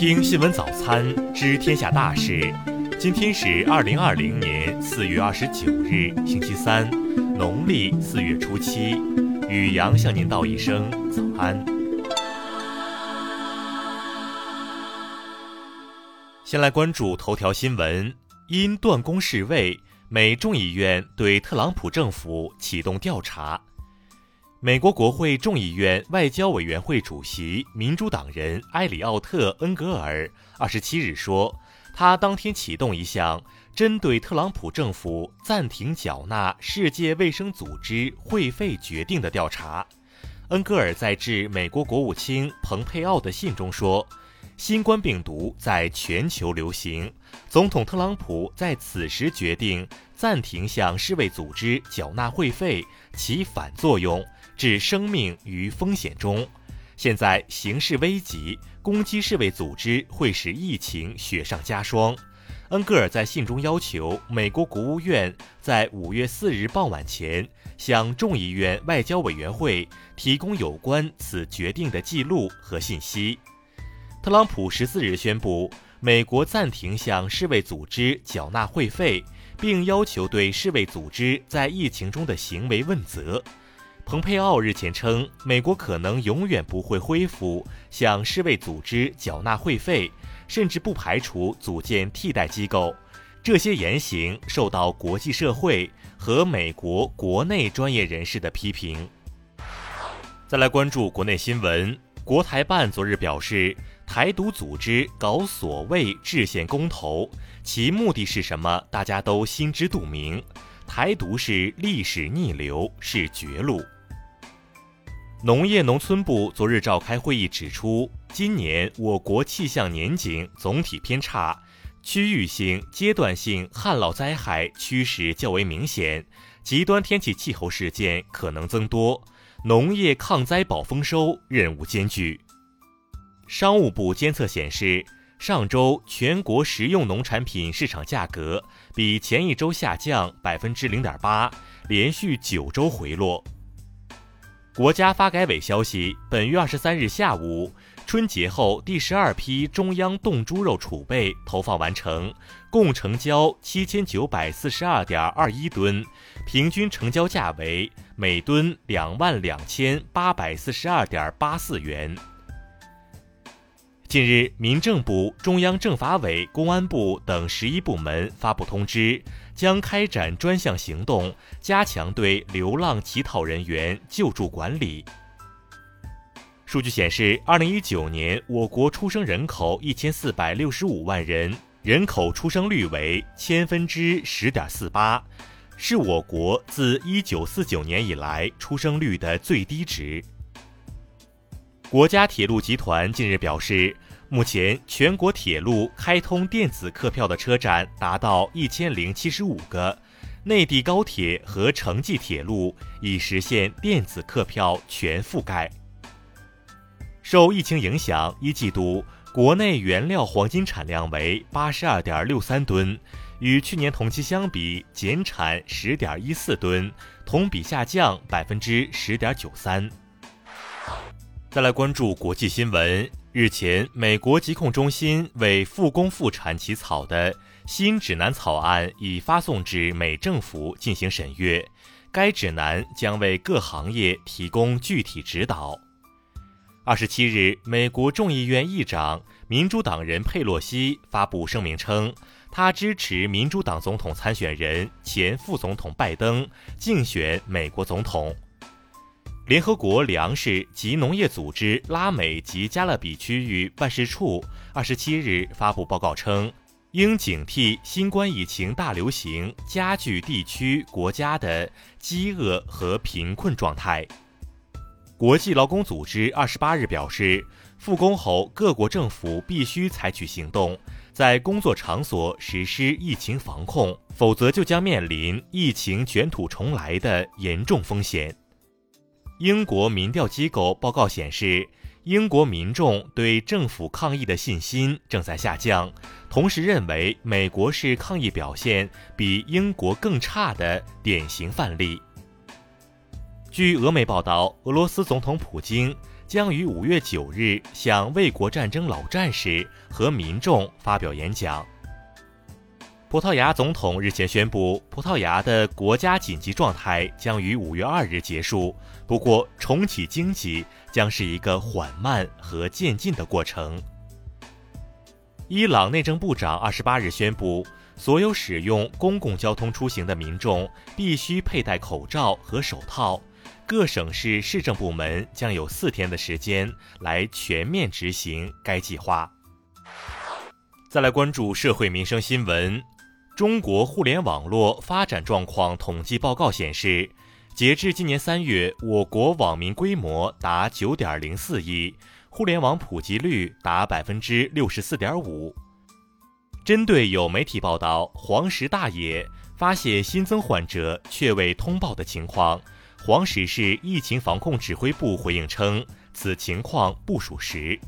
听新闻早餐，知天下大事。今天是二零二零年四月二十九日，星期三，农历四月初七。雨阳向您道一声早安。先来关注头条新闻：因断供示威，美众议院对特朗普政府启动调查。美国国会众议院外交委员会主席、民主党人埃里奥特·恩格尔二十七日说，他当天启动一项针对特朗普政府暂停缴纳世界卫生组织会费决定的调查。恩格尔在致美国国务卿蓬佩奥的信中说，新冠病毒在全球流行，总统特朗普在此时决定暂停向世卫组织缴纳会费，起反作用。置生命于风险中，现在形势危急，攻击世卫组织会使疫情雪上加霜。恩格尔在信中要求美国国务院在五月四日傍晚前向众议院外交委员会提供有关此决定的记录和信息。特朗普十四日宣布，美国暂停向世卫组织缴纳会费，并要求对世卫组织在疫情中的行为问责。蓬佩奥日前称，美国可能永远不会恢复向世卫组织缴纳会费，甚至不排除组建替代机构。这些言行受到国际社会和美国国内专业人士的批评。再来关注国内新闻，国台办昨日表示，台独组织搞所谓制宪公投，其目的是什么？大家都心知肚明。台独是历史逆流，是绝路。农业农村部昨日召开会议，指出，今年我国气象年景总体偏差，区域性、阶段性旱涝灾害趋势较为明显，极端天气气候事件可能增多，农业抗灾保丰收任务艰巨。商务部监测显示，上周全国食用农产品市场价格比前一周下降百分之零点八，连续九周回落。国家发改委消息，本月二十三日下午，春节后第十二批中央冻猪肉储备投放完成，共成交七千九百四十二点二一吨，平均成交价为每吨两万两千八百四十二点八四元。近日，民政部、中央政法委、公安部等十一部门发布通知，将开展专项行动，加强对流浪乞讨人员救助管理。数据显示，二零一九年我国出生人口一千四百六十五万人，人口出生率为千分之十点四八，是我国自一九四九年以来出生率的最低值。国家铁路集团近日表示，目前全国铁路开通电子客票的车站达到一千零七十五个，内地高铁和城际铁路已实现电子客票全覆盖。受疫情影响，一季度国内原料黄金产量为八十二点六三吨，与去年同期相比减产十点一四吨，同比下降百分之十点九三。再来关注国际新闻。日前，美国疾控中心为复工复产起草的新指南草案已发送至美政府进行审阅。该指南将为各行业提供具体指导。二十七日，美国众议院议长、民主党人佩洛西发布声明称，他支持民主党总统参选人前副总统拜登竞选美国总统。联合国粮食及农业组织拉美及加勒比区域办事处二十七日发布报告称，应警惕新冠疫情大流行加剧地区国家的饥饿和贫困状态。国际劳工组织二十八日表示，复工后各国政府必须采取行动，在工作场所实施疫情防控，否则就将面临疫情卷土重来的严重风险。英国民调机构报告显示，英国民众对政府抗疫的信心正在下降，同时认为美国是抗疫表现比英国更差的典型范例。据俄媒报道，俄罗斯总统普京将于五月九日向卫国战争老战士和民众发表演讲。葡萄牙总统日前宣布，葡萄牙的国家紧急状态将于五月二日结束。不过，重启经济将是一个缓慢和渐进的过程。伊朗内政部长二十八日宣布，所有使用公共交通出行的民众必须佩戴口罩和手套。各省市市政部门将有四天的时间来全面执行该计划。再来关注社会民生新闻。中国互联网络发展状况统计报告显示，截至今年三月，我国网民规模达九点零四亿，互联网普及率达百分之六十四点五。针对有媒体报道黄石大爷发现新增患者却未通报的情况，黄石市疫情防控指挥部回应称，此情况不属实。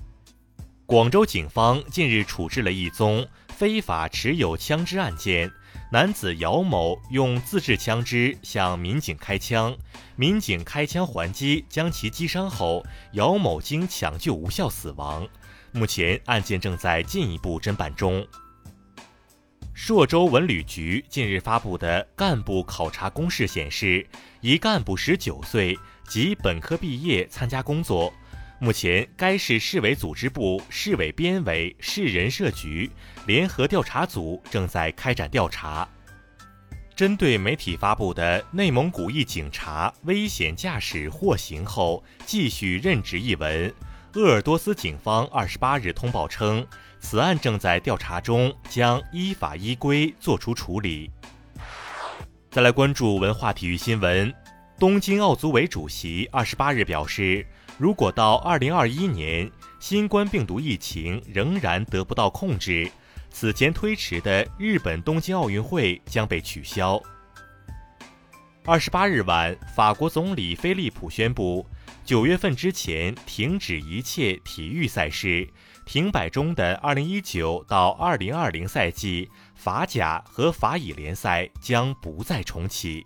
广州警方近日处置了一宗。非法持有枪支案件，男子姚某用自制枪支向民警开枪，民警开枪还击，将其击伤后，姚某经抢救无效死亡。目前案件正在进一步侦办中。朔州文旅局近日发布的干部考察公示显示，一干部十九岁，即本科毕业，参加工作。目前，该市市委组织部、市委编委、市人社局联合调查组正在开展调查。针对媒体发布的内蒙古一警察危险驾驶获刑后继续任职一文，鄂尔多斯警方二十八日通报称，此案正在调查中，将依法依规作出处理。再来关注文化体育新闻，东京奥组委主席二十八日表示。如果到二零二一年新冠病毒疫情仍然得不到控制，此前推迟的日本东京奥运会将被取消。二十八日晚，法国总理菲利普宣布，九月份之前停止一切体育赛事，停摆中的二零一九到二零二零赛季法甲和法乙联赛将不再重启。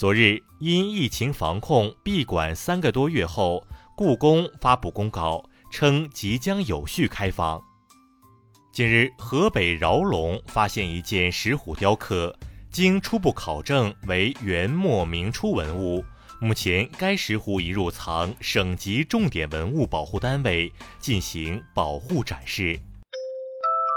昨日，因疫情防控闭馆三个多月后，故宫发布公告称即将有序开放。近日，河北饶龙发现一件石虎雕刻，经初步考证为元末明初文物。目前，该石虎已入藏省级重点文物保护单位进行保护展示。